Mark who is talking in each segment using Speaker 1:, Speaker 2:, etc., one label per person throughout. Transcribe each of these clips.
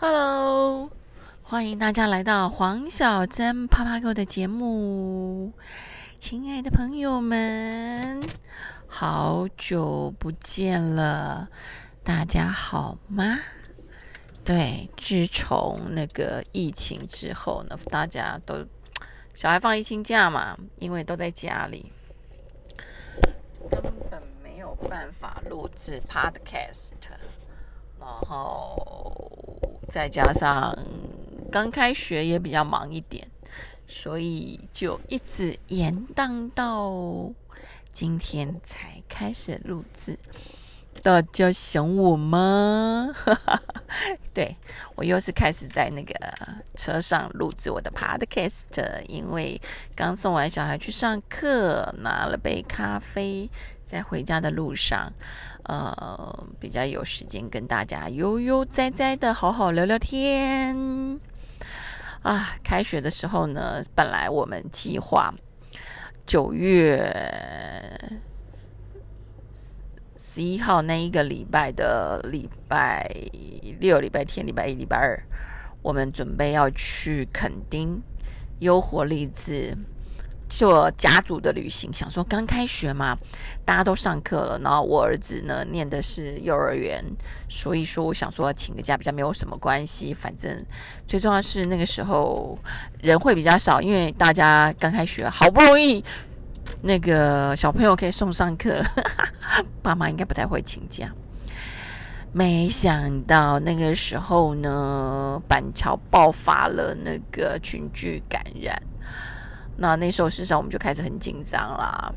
Speaker 1: Hello，欢迎大家来到黄小珍啪啪狗的节目，亲爱的朋友们，好久不见了，大家好吗？对，自从那个疫情之后呢，大家都小孩放疫情假嘛，因为都在家里，根本没有办法录制 Podcast，然后再加上刚开学也比较忙一点，所以就一直延宕到今天才开始录制。大家想我吗？对我又是开始在那个车上录制我的 podcast，因为刚送完小孩去上课，拿了杯咖啡，在回家的路上，呃，比较有时间跟大家悠悠哉哉的好好聊聊天。啊，开学的时候呢，本来我们计划九月。十一号那一个礼拜的礼拜六、礼拜天、礼拜一、礼拜二，我们准备要去垦丁优活励志做家族的旅行。想说刚开学嘛，大家都上课了，然后我儿子呢念的是幼儿园，所以说我想说请个假比较没有什么关系。反正最重要是那个时候人会比较少，因为大家刚开学，好不容易。那个小朋友可以送上课了，爸妈应该不太会请假。没想到那个时候呢，板桥爆发了那个群聚感染。那那时候事实上我们就开始很紧张啦。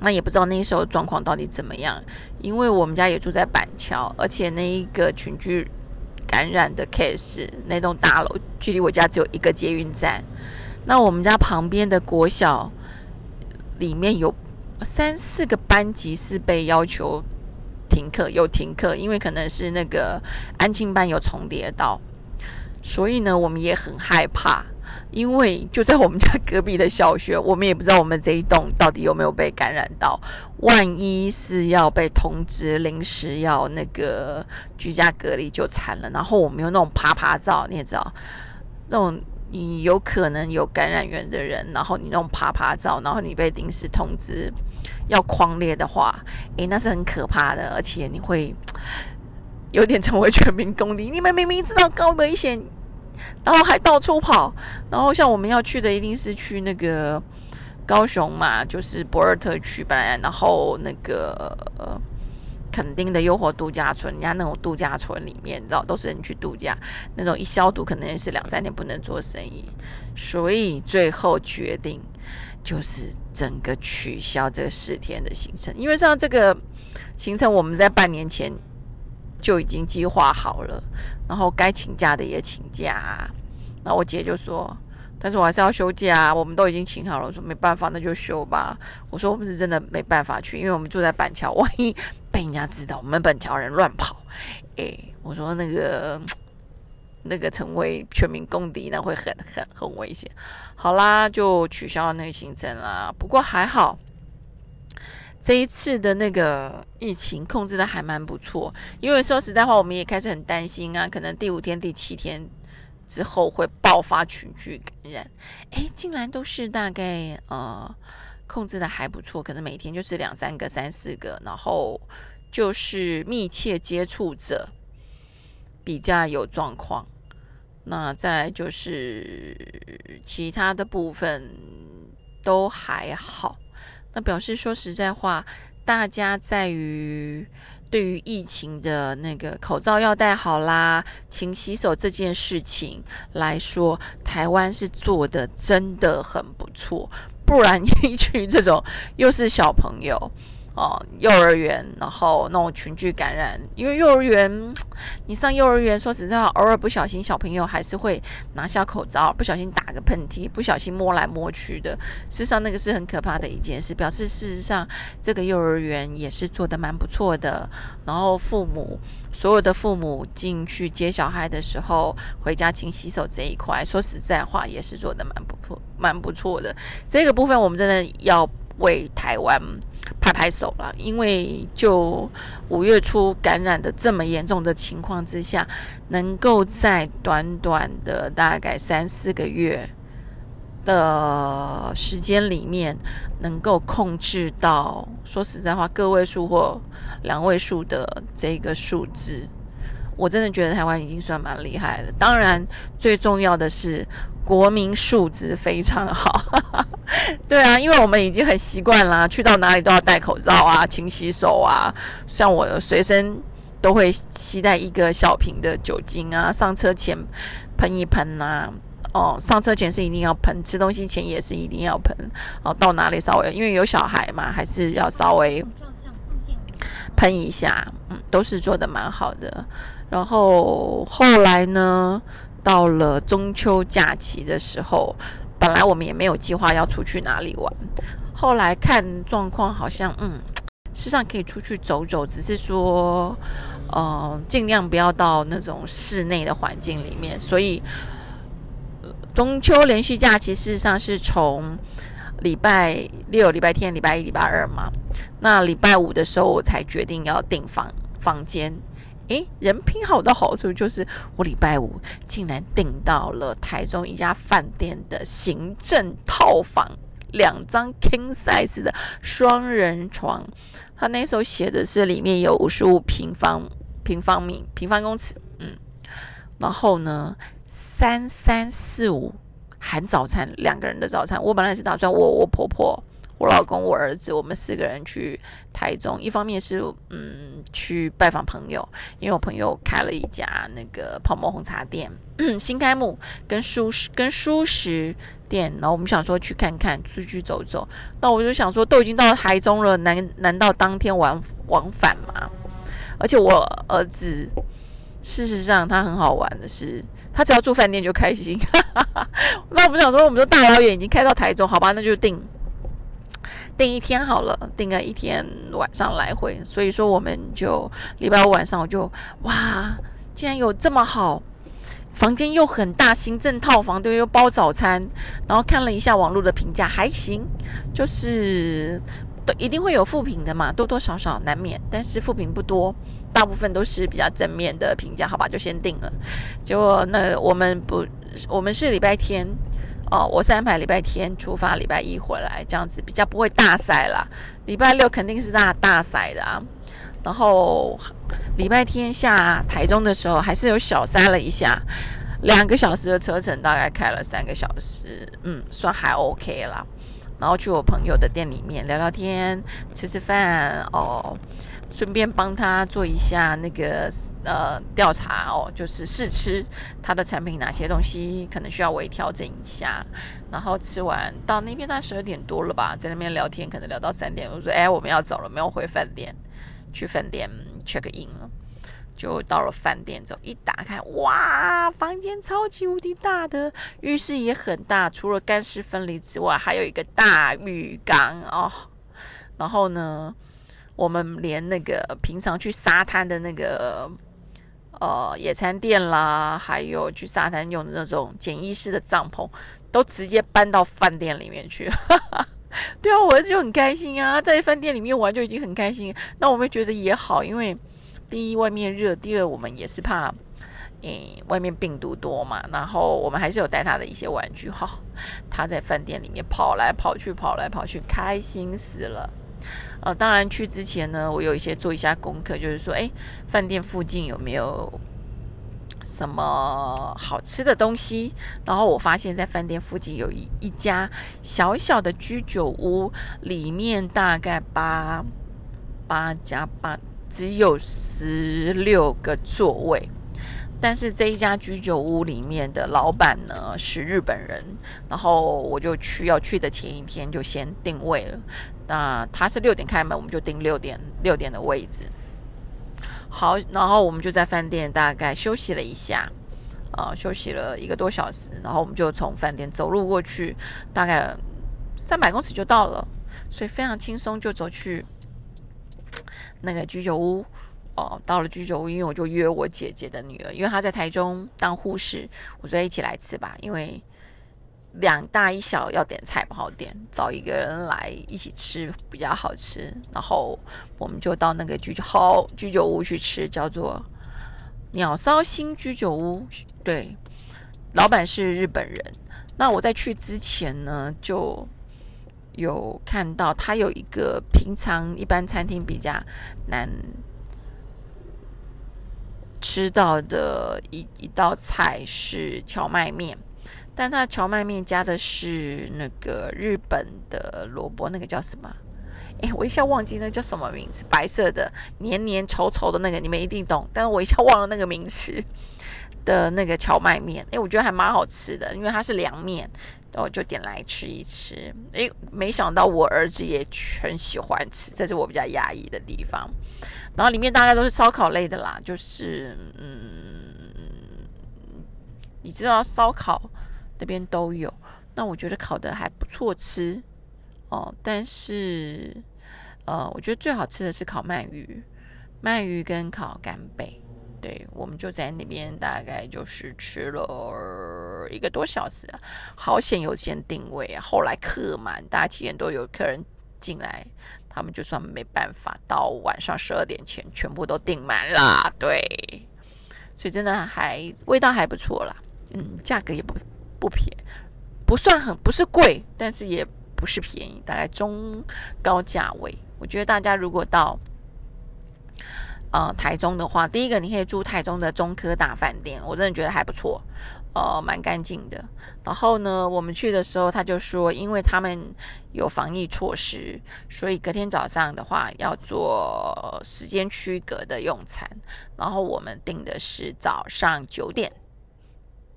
Speaker 1: 那也不知道那时候状况到底怎么样，因为我们家也住在板桥，而且那一个群聚感染的 case 那栋大楼距离我家只有一个捷运站。那我们家旁边的国小。里面有三四个班级是被要求停课，有停课，因为可能是那个安庆班有重叠到，所以呢，我们也很害怕，因为就在我们家隔壁的小学，我们也不知道我们这一栋到底有没有被感染到，万一是要被通知临时要那个居家隔离就惨了。然后我们有那种爬爬照，你也知道，那种。你有可能有感染源的人，然后你那种爬爬照，然后你被临时通知要框列的话，诶，那是很可怕的，而且你会有点成为全民公敌。你们明明知道高危险，然后还到处跑，然后像我们要去的一定是去那个高雄嘛，就是博尔特区本来，然后那个呃。垦丁的诱惑度假村，人家那种度假村里面，你知道都是人去度假，那种一消毒可能也是两三天不能做生意，所以最后决定就是整个取消这四天的行程，因为像这个行程我们在半年前就已经计划好了，然后该请假的也请假，那我姐就说。但是我还是要休假，我们都已经请好了。我说没办法，那就休吧。我说我们是真的没办法去，因为我们住在板桥，万一被人家知道我们板桥人乱跑，哎，我说那个那个成为全民公敌，那会很很很危险。好啦，就取消了那个行程啦。不过还好，这一次的那个疫情控制的还蛮不错。因为说实在话，我们也开始很担心啊，可能第五天、第七天。之后会爆发群聚感染，哎，竟然都是大概呃控制的还不错，可能每天就是两三个、三四个，然后就是密切接触者比较有状况。那再来就是其他的部分都还好，那表示说实在话，大家在于。对于疫情的那个口罩要戴好啦，勤洗手这件事情来说，台湾是做的真的很不错，不然 一去这种又是小朋友。哦，幼儿园，然后那种群聚感染，因为幼儿园，你上幼儿园，说实在话，偶尔不小心，小朋友还是会拿下口罩，不小心打个喷嚏，不小心摸来摸去的。事实上，那个是很可怕的一件事，表示事实上这个幼儿园也是做的蛮不错的。然后父母，所有的父母进去接小孩的时候，回家勤洗手这一块，说实在话，也是做的蛮不错，蛮不错的。这个部分，我们真的要为台湾。拍拍手了，因为就五月初感染的这么严重的情况之下，能够在短短的大概三四个月的时间里面，能够控制到说实在话个位数或两位数的这个数字，我真的觉得台湾已经算蛮厉害了。当然，最重要的是国民素质非常好。对啊，因为我们已经很习惯啦，去到哪里都要戴口罩啊，勤洗手啊。像我随身都会携带一个小瓶的酒精啊，上车前喷一喷呐。哦，上车前是一定要喷，吃东西前也是一定要喷。哦，到哪里稍微因为有小孩嘛，还是要稍微喷一下。嗯，都是做的蛮好的。然后后来呢，到了中秋假期的时候。本来我们也没有计划要出去哪里玩，后来看状况好像，嗯，事实上可以出去走走，只是说，呃，尽量不要到那种室内的环境里面。所以，中秋连续假期事实上是从礼拜六、礼拜天、礼拜一、礼拜二嘛。那礼拜五的时候，我才决定要订房房间。诶，人品好的好处就是，我礼拜五竟然订到了台中一家饭店的行政套房，两张 king size 的双人床。他那时候写的是里面有五十五平方平方米平方公尺，嗯，然后呢，三三四五含早餐，两个人的早餐。我本来是打算我我婆婆。我老公、我儿子，我们四个人去台中。一方面是嗯去拜访朋友，因为我朋友开了一家那个泡沫红茶店，新开幕，跟舒食跟舒食店。然后我们想说去看看，出去走走。那我就想说，都已经到台中了，难难道当天往往返吗？而且我儿子，事实上他很好玩的是，他只要住饭店就开心。那我们想说，我们说大老远已经开到台中，好吧，那就定。订一天好了，订个一天晚上来回，所以说我们就礼拜五晚上我就哇，竟然有这么好，房间又很大，行政套房对，又包早餐，然后看了一下网络的评价还行，就是都一定会有负评的嘛，多多少少难免，但是负评不多，大部分都是比较正面的评价，好吧，就先定了。结果那我们不，我们是礼拜天。哦，我是安排礼拜天出发，礼拜一回来，这样子比较不会大晒啦。礼拜六肯定是大大晒的啊。然后礼拜天下台中的时候，还是有小塞了一下，两个小时的车程，大概开了三个小时，嗯，算还 OK 啦。然后去我朋友的店里面聊聊天，吃吃饭，哦。顺便帮他做一下那个呃调查哦，就是试吃他的产品哪些东西可能需要微调整一下。然后吃完到那边大概十二点多了吧，在那边聊天，可能聊到三点。我说：“哎，我们要走了，没有回饭店，去饭店 check in 了。”就到了饭店之后，一打开，哇，房间超级无敌大的，浴室也很大，除了干湿分离之外，还有一个大浴缸哦。然后呢？我们连那个平常去沙滩的那个呃野餐垫啦，还有去沙滩用的那种简易式的帐篷，都直接搬到饭店里面去。对啊，我儿子就很开心啊，在饭店里面玩就已经很开心。那我们觉得也好，因为第一外面热，第二我们也是怕，诶外面病毒多嘛。然后我们还是有带他的一些玩具哈，他在饭店里面跑来跑去，跑来跑去，开心死了。呃，当然去之前呢，我有一些做一下功课，就是说，哎，饭店附近有没有什么好吃的东西？然后我发现，在饭店附近有一一家小小的居酒屋，里面大概八八加八，只有十六个座位。但是这一家居酒屋里面的老板呢是日本人，然后我就去要去的前一天就先定位了。那他是六点开门，我们就定六点六点的位置。好，然后我们就在饭店大概休息了一下，啊，休息了一个多小时，然后我们就从饭店走路过去，大概三百公尺就到了，所以非常轻松就走去那个居酒屋。哦，到了居酒屋，因为我就约我姐姐的女儿，因为她在台中当护士，我说一起来吃吧，因为两大一小要点菜不好点，找一个人来一起吃比较好吃。然后我们就到那个居酒好居酒屋去吃，叫做鸟烧新居酒屋。对，老板是日本人。那我在去之前呢，就有看到他有一个平常一般餐厅比较难吃到的一一道菜是荞麦面。但他荞麦面加的是那个日本的萝卜，那个叫什么？哎，我一下忘记那叫什么名字，白色的黏黏稠稠的那个，你们一定懂。但是我一下忘了那个名词的那个荞麦面，哎，我觉得还蛮好吃的，因为它是凉面，然后就点来吃一吃。哎，没想到我儿子也很喜欢吃，这是我比较压抑的地方。然后里面大概都是烧烤类的啦，就是嗯，你知道烧烤。那边都有，那我觉得烤的还不错吃哦。但是，呃，我觉得最好吃的是烤鳗鱼，鳗鱼跟烤干贝。对，我们就在那边大概就是吃了一个多小时，好险有先定位啊。后来客满，大家七点多有客人进来，他们就算没办法，到晚上十二点前全部都订满了。对，所以真的还味道还不错啦，嗯，价格也不。不便，不算很不是贵，但是也不是便宜，大概中高价位。我觉得大家如果到呃台中的话，第一个你可以住台中的中科大饭店，我真的觉得还不错，呃，蛮干净的。然后呢，我们去的时候他就说，因为他们有防疫措施，所以隔天早上的话要做时间区隔的用餐。然后我们订的是早上九点。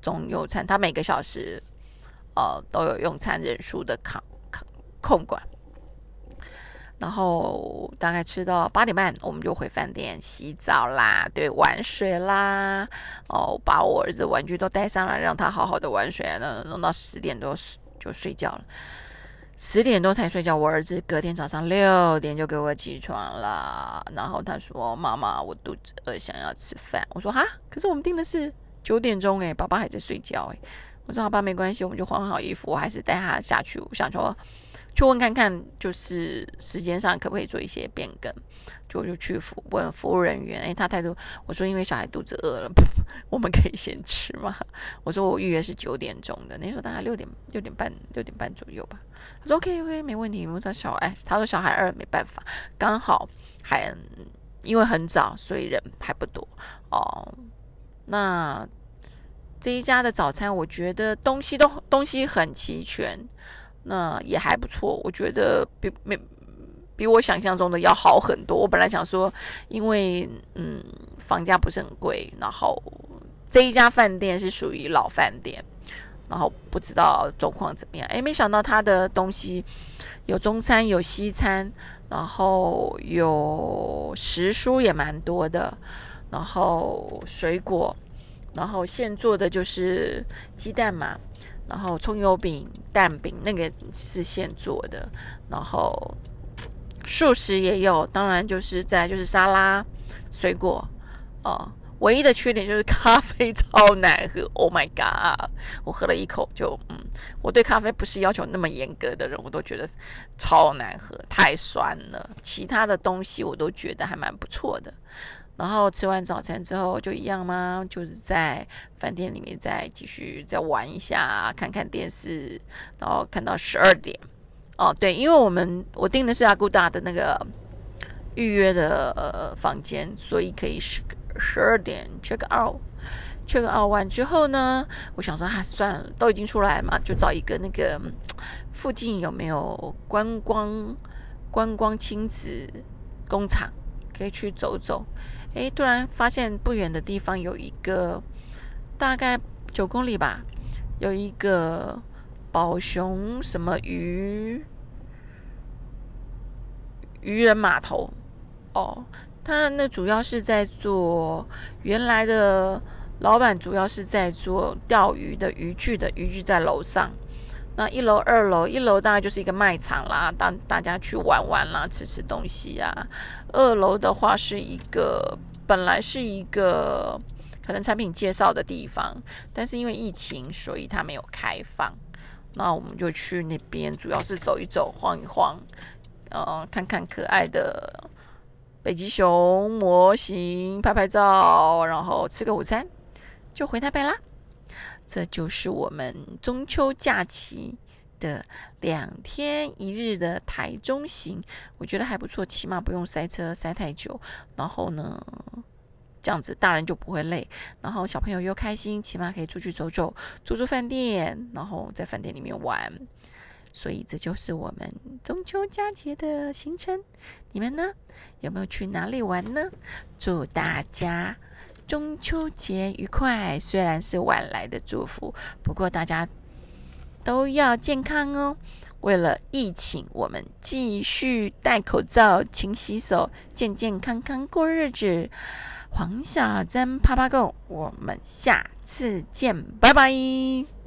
Speaker 1: 中用餐，他每个小时，呃，都有用餐人数的卡控管。然后大概吃到八点半，我们就回饭店洗澡啦，对，玩水啦。哦，把我儿子玩具都带上来，让他好好的玩水，那弄到十点多就睡觉了。十点多才睡觉，我儿子隔天早上六点就给我起床了。然后他说：“妈妈，我肚子饿，想要吃饭。”我说：“哈，可是我们订的是。”九点钟哎，爸爸还在睡觉哎。我说好吧，没关系，我们就换好衣服，我还是带他下去。我想说去问看看，就是时间上可不可以做一些变更。就就去服问服务人员，哎，他态度我说因为小孩肚子饿了，我们可以先吃嘛。我说我预约是九点钟的，那时候大概六点六点半六点半左右吧。他说 OK OK 没问题。我说小哎，他说小孩二没办法，刚好还因为很早，所以人还不多哦。那这一家的早餐，我觉得东西都东西很齐全，那也还不错。我觉得比没比我想象中的要好很多。我本来想说，因为嗯房价不是很贵，然后这一家饭店是属于老饭店，然后不知道状况怎么样。哎，没想到他的东西有中餐有西餐，然后有食蔬也蛮多的，然后水果。然后现做的就是鸡蛋嘛，然后葱油饼、蛋饼那个是现做的，然后素食也有，当然就是在就是沙拉、水果哦。唯一的缺点就是咖啡超难喝，Oh my god！我喝了一口就嗯，我对咖啡不是要求那么严格的人，我都觉得超难喝，太酸了。其他的东西我都觉得还蛮不错的。然后吃完早餐之后就一样吗？就是在饭店里面再继续再玩一下，看看电视，然后看到十二点。哦，对，因为我们我订的是阿古达的那个预约的呃房间，所以可以十十二点 check out。check out 完之后呢，我想说啊，算了，都已经出来嘛，就找一个那个附近有没有观光观光亲子工厂可以去走走。哎，突然发现不远的地方有一个，大概九公里吧，有一个宝熊什么鱼渔人码头。哦，他那主要是在做原来的老板，主要是在做钓鱼的渔具的渔具在楼上。那一楼、二楼，一楼大概就是一个卖场啦，当大家去玩玩啦，吃吃东西啊。二楼的话是一个，本来是一个可能产品介绍的地方，但是因为疫情，所以它没有开放。那我们就去那边，主要是走一走、晃一晃，呃，看看可爱的北极熊模型，拍拍照，然后吃个午餐，就回台北啦。这就是我们中秋假期的两天一日的台中行，我觉得还不错，起码不用塞车塞太久。然后呢？这样子，大人就不会累，然后小朋友又开心，起码可以出去走走，住住饭店，然后在饭店里面玩。所以这就是我们中秋佳节的行程。你们呢？有没有去哪里玩呢？祝大家中秋节愉快！虽然是晚来的祝福，不过大家都要健康哦。为了疫情，我们继续戴口罩、勤洗手，健健康康过日子。黄小珍啪啪够，我们下次见，拜拜。